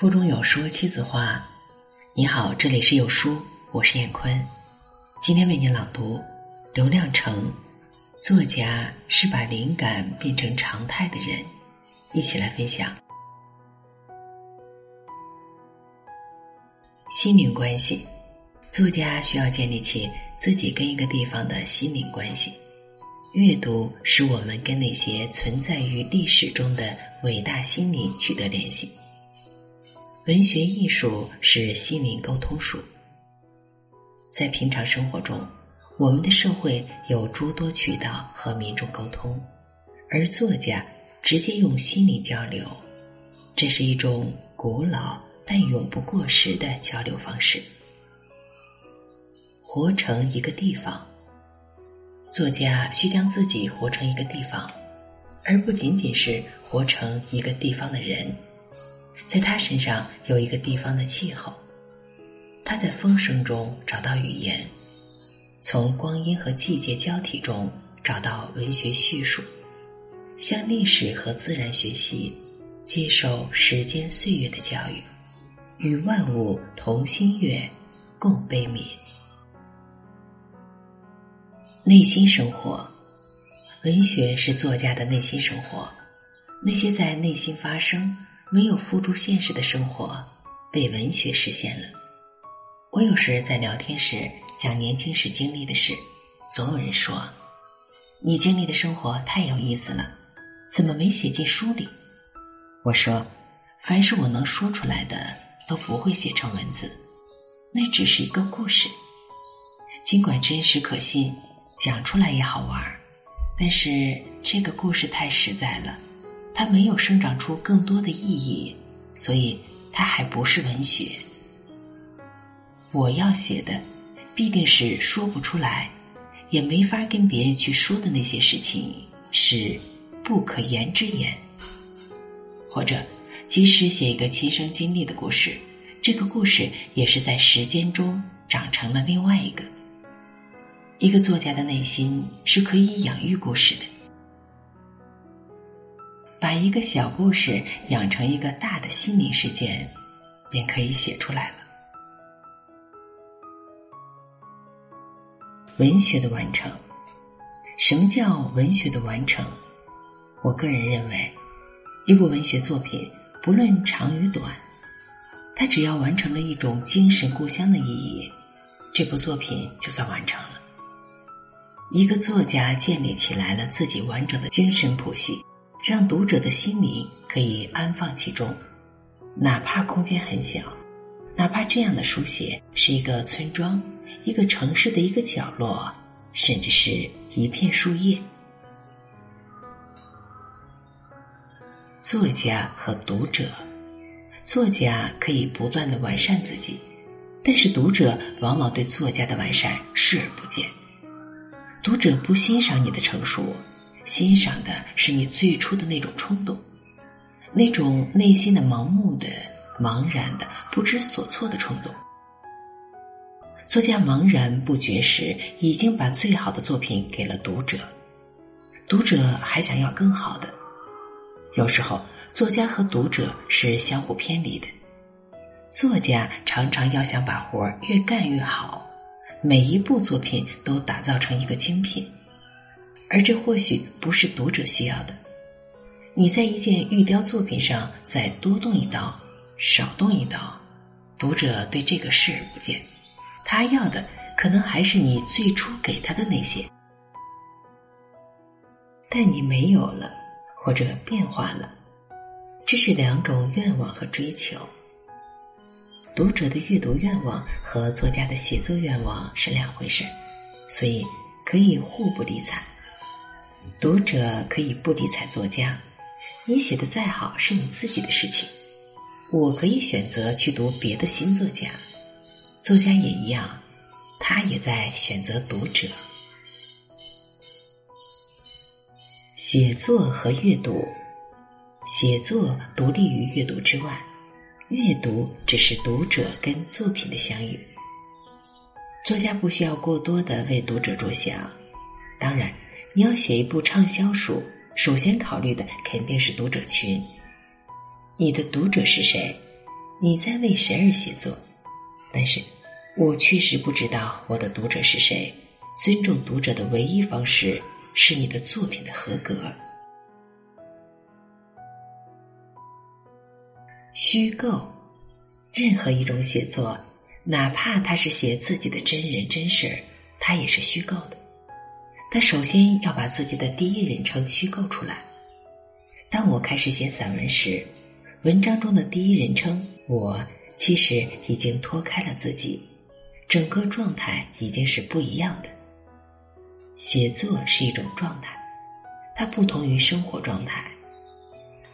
腹中有书妻子话，你好，这里是有书，我是燕坤，今天为您朗读刘亮程。作家是把灵感变成常态的人，一起来分享心灵关系。作家需要建立起自己跟一个地方的心灵关系。阅读使我们跟那些存在于历史中的伟大心灵取得联系。文学艺术是心灵沟通术。在平常生活中，我们的社会有诸多渠道和民众沟通，而作家直接用心灵交流，这是一种古老但永不过时的交流方式。活成一个地方，作家需将自己活成一个地方，而不仅仅是活成一个地方的人。在他身上有一个地方的气候，他在风声中找到语言，从光阴和季节交替中找到文学叙述，向历史和自然学习，接受时间岁月的教育，与万物同心悦，共悲悯。内心生活，文学是作家的内心生活，那些在内心发生。没有付诸现实的生活，被文学实现了。我有时在聊天时讲年轻时经历的事，总有人说：“你经历的生活太有意思了，怎么没写进书里？”我说：“凡是我能说出来的，都不会写成文字，那只是一个故事。尽管真实可信，讲出来也好玩儿，但是这个故事太实在了。”它没有生长出更多的意义，所以它还不是文学。我要写的，必定是说不出来，也没法跟别人去说的那些事情，是不可言之言。或者，即使写一个亲身经历的故事，这个故事也是在时间中长成了另外一个。一个作家的内心是可以养育故事的。把一个小故事养成一个大的心灵事件，便可以写出来了。文学的完成，什么叫文学的完成？我个人认为，一部文学作品不论长与短，它只要完成了一种精神故乡的意义，这部作品就算完成了。一个作家建立起来了自己完整的精神谱系。让读者的心灵可以安放其中，哪怕空间很小，哪怕这样的书写是一个村庄、一个城市的一个角落，甚至是一片树叶。作家和读者，作家可以不断的完善自己，但是读者往往对作家的完善视而不见，读者不欣赏你的成熟。欣赏的是你最初的那种冲动，那种内心的盲目的、茫然的、不知所措的冲动。作家茫然不觉时，已经把最好的作品给了读者，读者还想要更好的。有时候，作家和读者是相互偏离的。作家常常要想把活儿越干越好，每一部作品都打造成一个精品。而这或许不是读者需要的。你在一件玉雕作品上再多动一刀，少动一刀，读者对这个视而不见。他要的可能还是你最初给他的那些，但你没有了，或者变化了，这是两种愿望和追求。读者的阅读愿望和作家的写作愿望是两回事，所以可以互不理睬。读者可以不理睬作家，你写的再好是你自己的事情。我可以选择去读别的新作家，作家也一样，他也在选择读者。写作和阅读，写作独立于阅读之外，阅读只是读者跟作品的相遇。作家不需要过多的为读者着想，当然。你要写一部畅销书，首先考虑的肯定是读者群。你的读者是谁？你在为谁而写作？但是，我确实不知道我的读者是谁。尊重读者的唯一方式是你的作品的合格。虚构，任何一种写作，哪怕他是写自己的真人真事儿，他也是虚构的。他首先要把自己的第一人称虚构出来。当我开始写散文时，文章中的第一人称我其实已经脱开了自己，整个状态已经是不一样的。写作是一种状态，它不同于生活状态。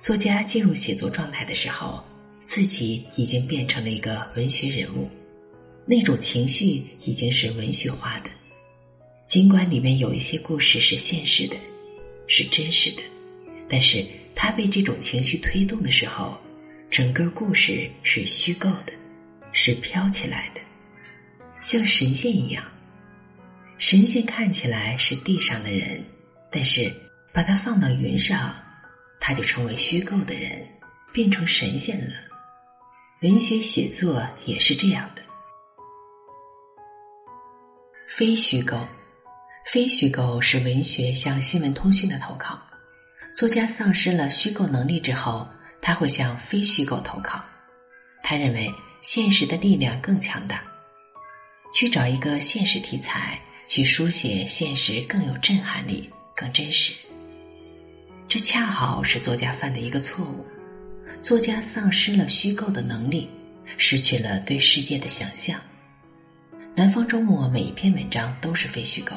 作家进入写作状态的时候，自己已经变成了一个文学人物，那种情绪已经是文学化的。尽管里面有一些故事是现实的，是真实的，但是他被这种情绪推动的时候，整个故事是虚构的，是飘起来的，像神仙一样。神仙看起来是地上的人，但是把它放到云上，他就成为虚构的人，变成神仙了。文学写作也是这样的，非虚构。非虚构是文学向新闻通讯的投靠。作家丧失了虚构能力之后，他会向非虚构投靠。他认为现实的力量更强大，去找一个现实题材，去书写现实更有震撼力、更真实。这恰好是作家犯的一个错误。作家丧失了虚构的能力，失去了对世界的想象。南方周末每一篇文章都是非虚构。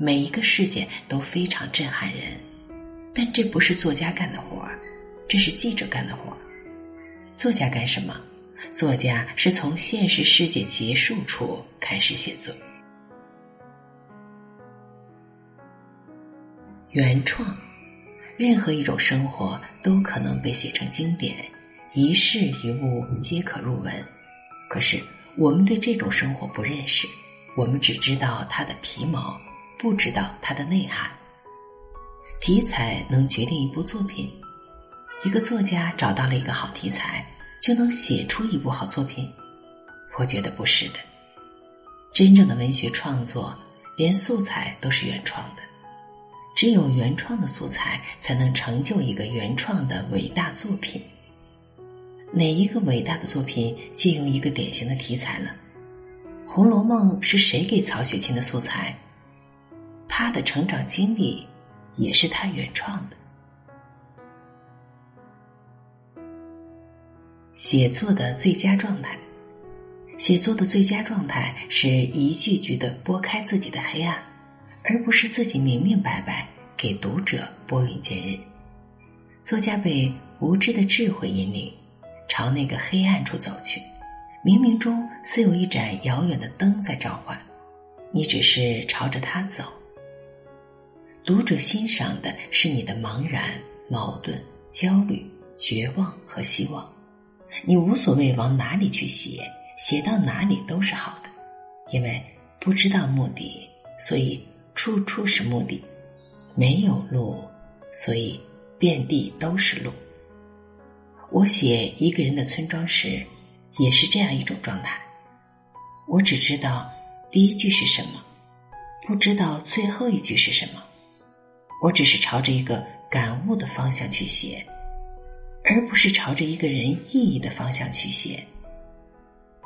每一个事件都非常震撼人，但这不是作家干的活儿，这是记者干的活儿。作家干什么？作家是从现实世界结束处开始写作。原创，任何一种生活都可能被写成经典，一事一物皆可入文。可是我们对这种生活不认识，我们只知道它的皮毛。不知道它的内涵，题材能决定一部作品。一个作家找到了一个好题材，就能写出一部好作品。我觉得不是的。真正的文学创作，连素材都是原创的。只有原创的素材，才能成就一个原创的伟大作品。哪一个伟大的作品借用一个典型的题材了？《红楼梦》是谁给曹雪芹的素材？他的成长经历也是他原创的。写作的最佳状态，写作的最佳状态是一句句的拨开自己的黑暗，而不是自己明明白白给读者拨云见日。作家被无知的智慧引领，朝那个黑暗处走去，冥冥中似有一盏遥远的灯在召唤，你只是朝着它走。读者欣赏的是你的茫然、矛盾、焦虑、绝望和希望。你无所谓往哪里去写，写到哪里都是好的，因为不知道目的，所以处处是目的；没有路，所以遍地都是路。我写一个人的村庄时，也是这样一种状态。我只知道第一句是什么，不知道最后一句是什么。我只是朝着一个感悟的方向去写，而不是朝着一个人意义的方向去写。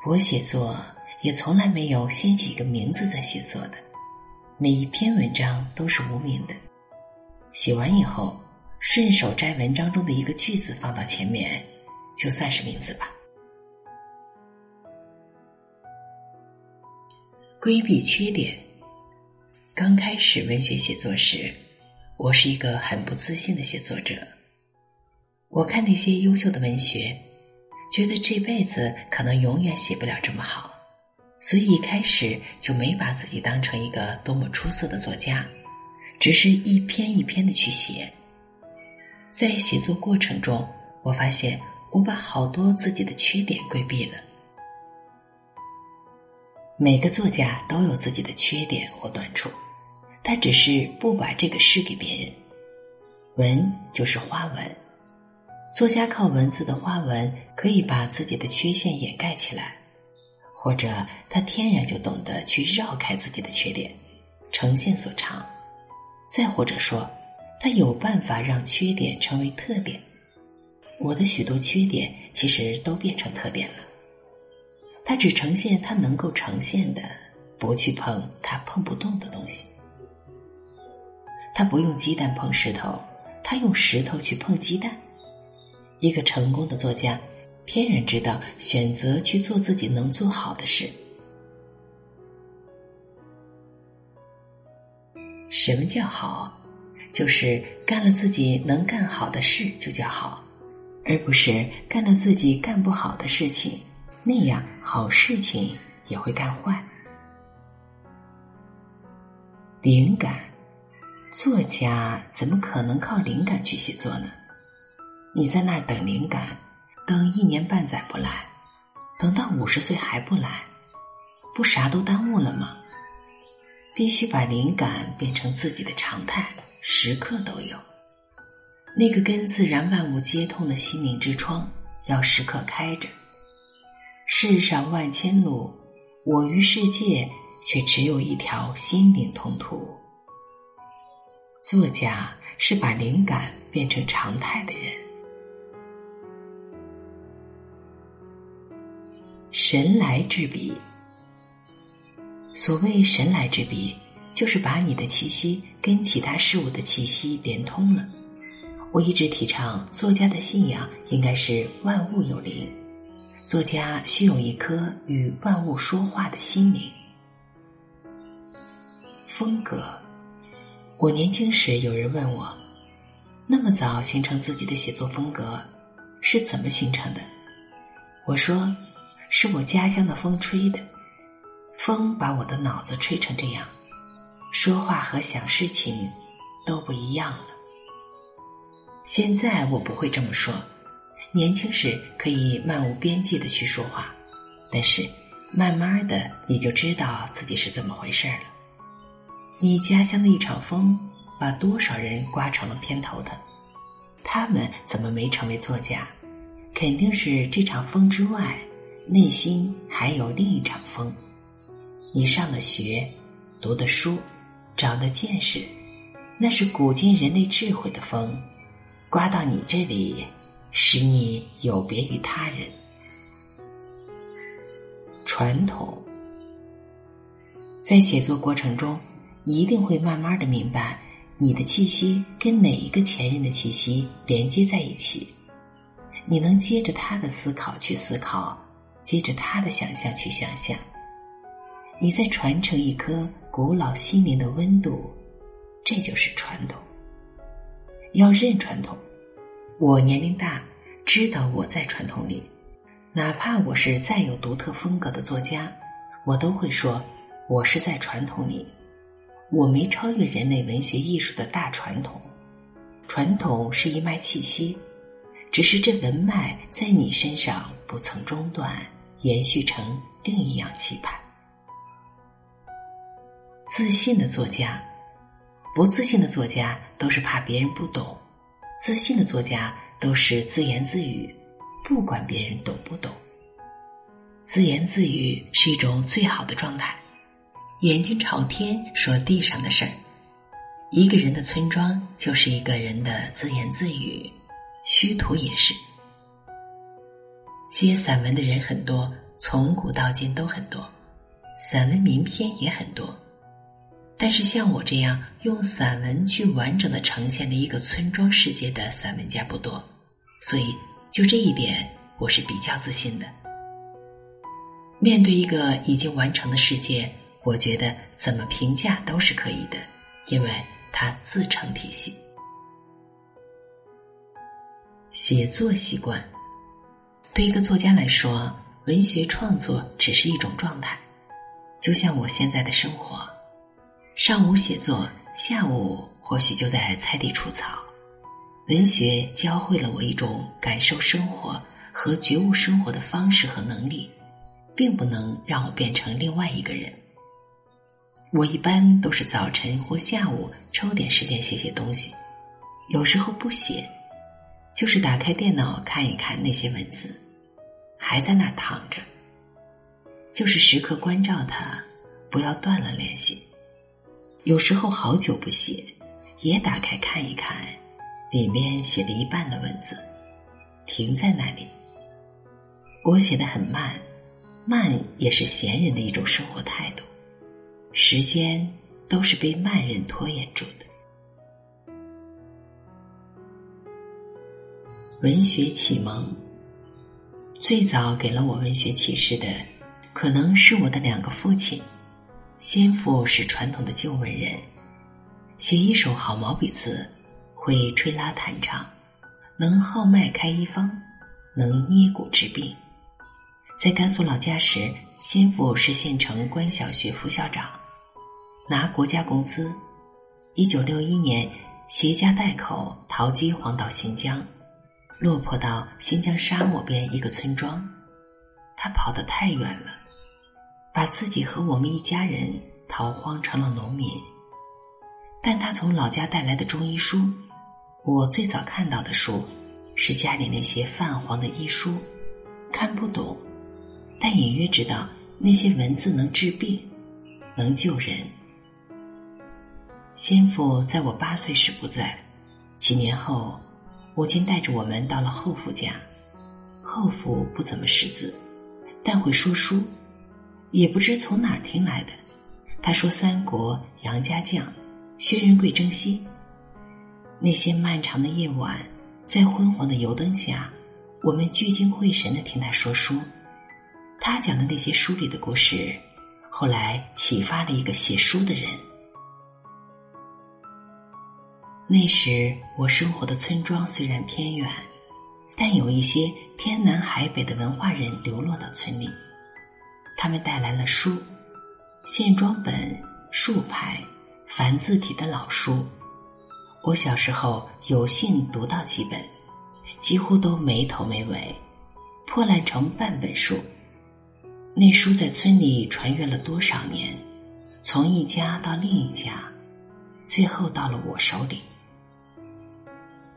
我写作也从来没有先起一个名字再写作的，每一篇文章都是无名的。写完以后，顺手摘文章中的一个句子放到前面，就算是名字吧。规避缺点。刚开始文学写作时。我是一个很不自信的写作者。我看那些优秀的文学，觉得这辈子可能永远写不了这么好，所以一开始就没把自己当成一个多么出色的作家，只是一篇一篇的去写。在写作过程中，我发现我把好多自己的缺点规避了。每个作家都有自己的缺点或短处。他只是不把这个事给别人，文就是花纹，作家靠文字的花纹可以把自己的缺陷掩盖起来，或者他天然就懂得去绕开自己的缺点，呈现所长；再或者说，他有办法让缺点成为特点。我的许多缺点其实都变成特点了。他只呈现他能够呈现的，不去碰他碰不动的东西。他不用鸡蛋碰石头，他用石头去碰鸡蛋。一个成功的作家，天然知道选择去做自己能做好的事。什么叫好？就是干了自己能干好的事就叫好，而不是干了自己干不好的事情，那样好事情也会干坏。灵感，作家怎么可能靠灵感去写作呢？你在那儿等灵感，等一年半载不来，等到五十岁还不来，不啥都耽误了吗？必须把灵感变成自己的常态，时刻都有。那个跟自然万物接通的心灵之窗，要时刻开着。世上万千路，我与世界却只有一条心灵通途。作家是把灵感变成常态的人。神来之笔，所谓神来之笔，就是把你的气息跟其他事物的气息连通了。我一直提倡，作家的信仰应该是万物有灵，作家需有一颗与万物说话的心灵。风格，我年轻时有人问我，那么早形成自己的写作风格是怎么形成的？我说。是我家乡的风吹的，风把我的脑子吹成这样，说话和想事情都不一样了。现在我不会这么说，年轻时可以漫无边际的去说话，但是慢慢的你就知道自己是怎么回事了。你家乡的一场风，把多少人刮成了偏头的，他们怎么没成为作家？肯定是这场风之外。内心还有另一场风，你上的学，读的书，长的见识，那是古今人类智慧的风，刮到你这里，使你有别于他人。传统，在写作过程中，一定会慢慢的明白，你的气息跟哪一个前任的气息连接在一起，你能接着他的思考去思考。接着他的想象去想象，你在传承一颗古老心灵的温度，这就是传统。要认传统，我年龄大，知道我在传统里，哪怕我是再有独特风格的作家，我都会说，我是在传统里，我没超越人类文学艺术的大传统，传统是一脉气息。只是这文脉在你身上不曾中断，延续成另一样期盼。自信的作家，不自信的作家都是怕别人不懂；自信的作家都是自言自语，不管别人懂不懂。自言自语是一种最好的状态，眼睛朝天说地上的事儿。一个人的村庄就是一个人的自言自语。虚图也是，写散文的人很多，从古到今都很多，散文名篇也很多，但是像我这样用散文去完整的呈现了一个村庄世界的散文家不多，所以就这一点，我是比较自信的。面对一个已经完成的世界，我觉得怎么评价都是可以的，因为它自成体系。写作习惯，对一个作家来说，文学创作只是一种状态，就像我现在的生活：上午写作，下午或许就在菜地除草。文学教会了我一种感受生活和觉悟生活的方式和能力，并不能让我变成另外一个人。我一般都是早晨或下午抽点时间写写东西，有时候不写。就是打开电脑看一看那些文字，还在那儿躺着；就是时刻关照他，不要断了联系。有时候好久不写，也打开看一看，里面写了一半的文字，停在那里。我写的很慢，慢也是闲人的一种生活态度。时间都是被慢人拖延住的。文学启蒙，最早给了我文学启示的，可能是我的两个父亲。先父是传统的旧文人，写一手好毛笔字，会吹拉弹唱，能号脉开医方，能捏骨治病。在甘肃老家时，先父是县城官小学副校长，拿国家工资。一九六一年，携家带口逃饥荒到新疆。落魄到新疆沙漠边一个村庄，他跑得太远了，把自己和我们一家人逃荒成了农民。但他从老家带来的中医书，我最早看到的书，是家里那些泛黄的医书，看不懂，但隐约知道那些文字能治病，能救人。先父在我八岁时不在，几年后。母亲带着我们到了后父家，后父不怎么识字，但会说书，也不知从哪儿听来的。他说：“三国杨家将，薛仁贵征西。”那些漫长的夜晚，在昏黄的油灯下，我们聚精会神的听他说书。他讲的那些书里的故事，后来启发了一个写书的人。那时我生活的村庄虽然偏远，但有一些天南海北的文化人流落到村里，他们带来了书，线装本、竖排、繁字体的老书。我小时候有幸读到几本，几乎都没头没尾，破烂成半本书。那书在村里传阅了多少年，从一家到另一家，最后到了我手里。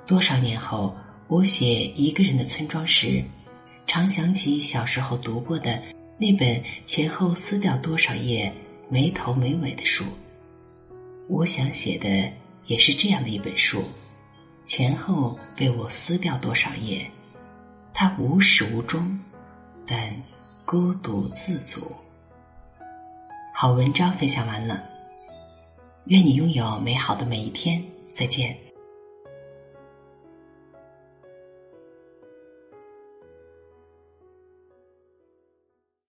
多少年后，我写一个人的村庄时，常想起小时候读过的那本前后撕掉多少页、没头没尾的书。我想写的也是这样的一本书，前后被我撕掉多少页，它无始无终，但孤独自足。好文章分享完了，愿你拥有美好的每一天，再见。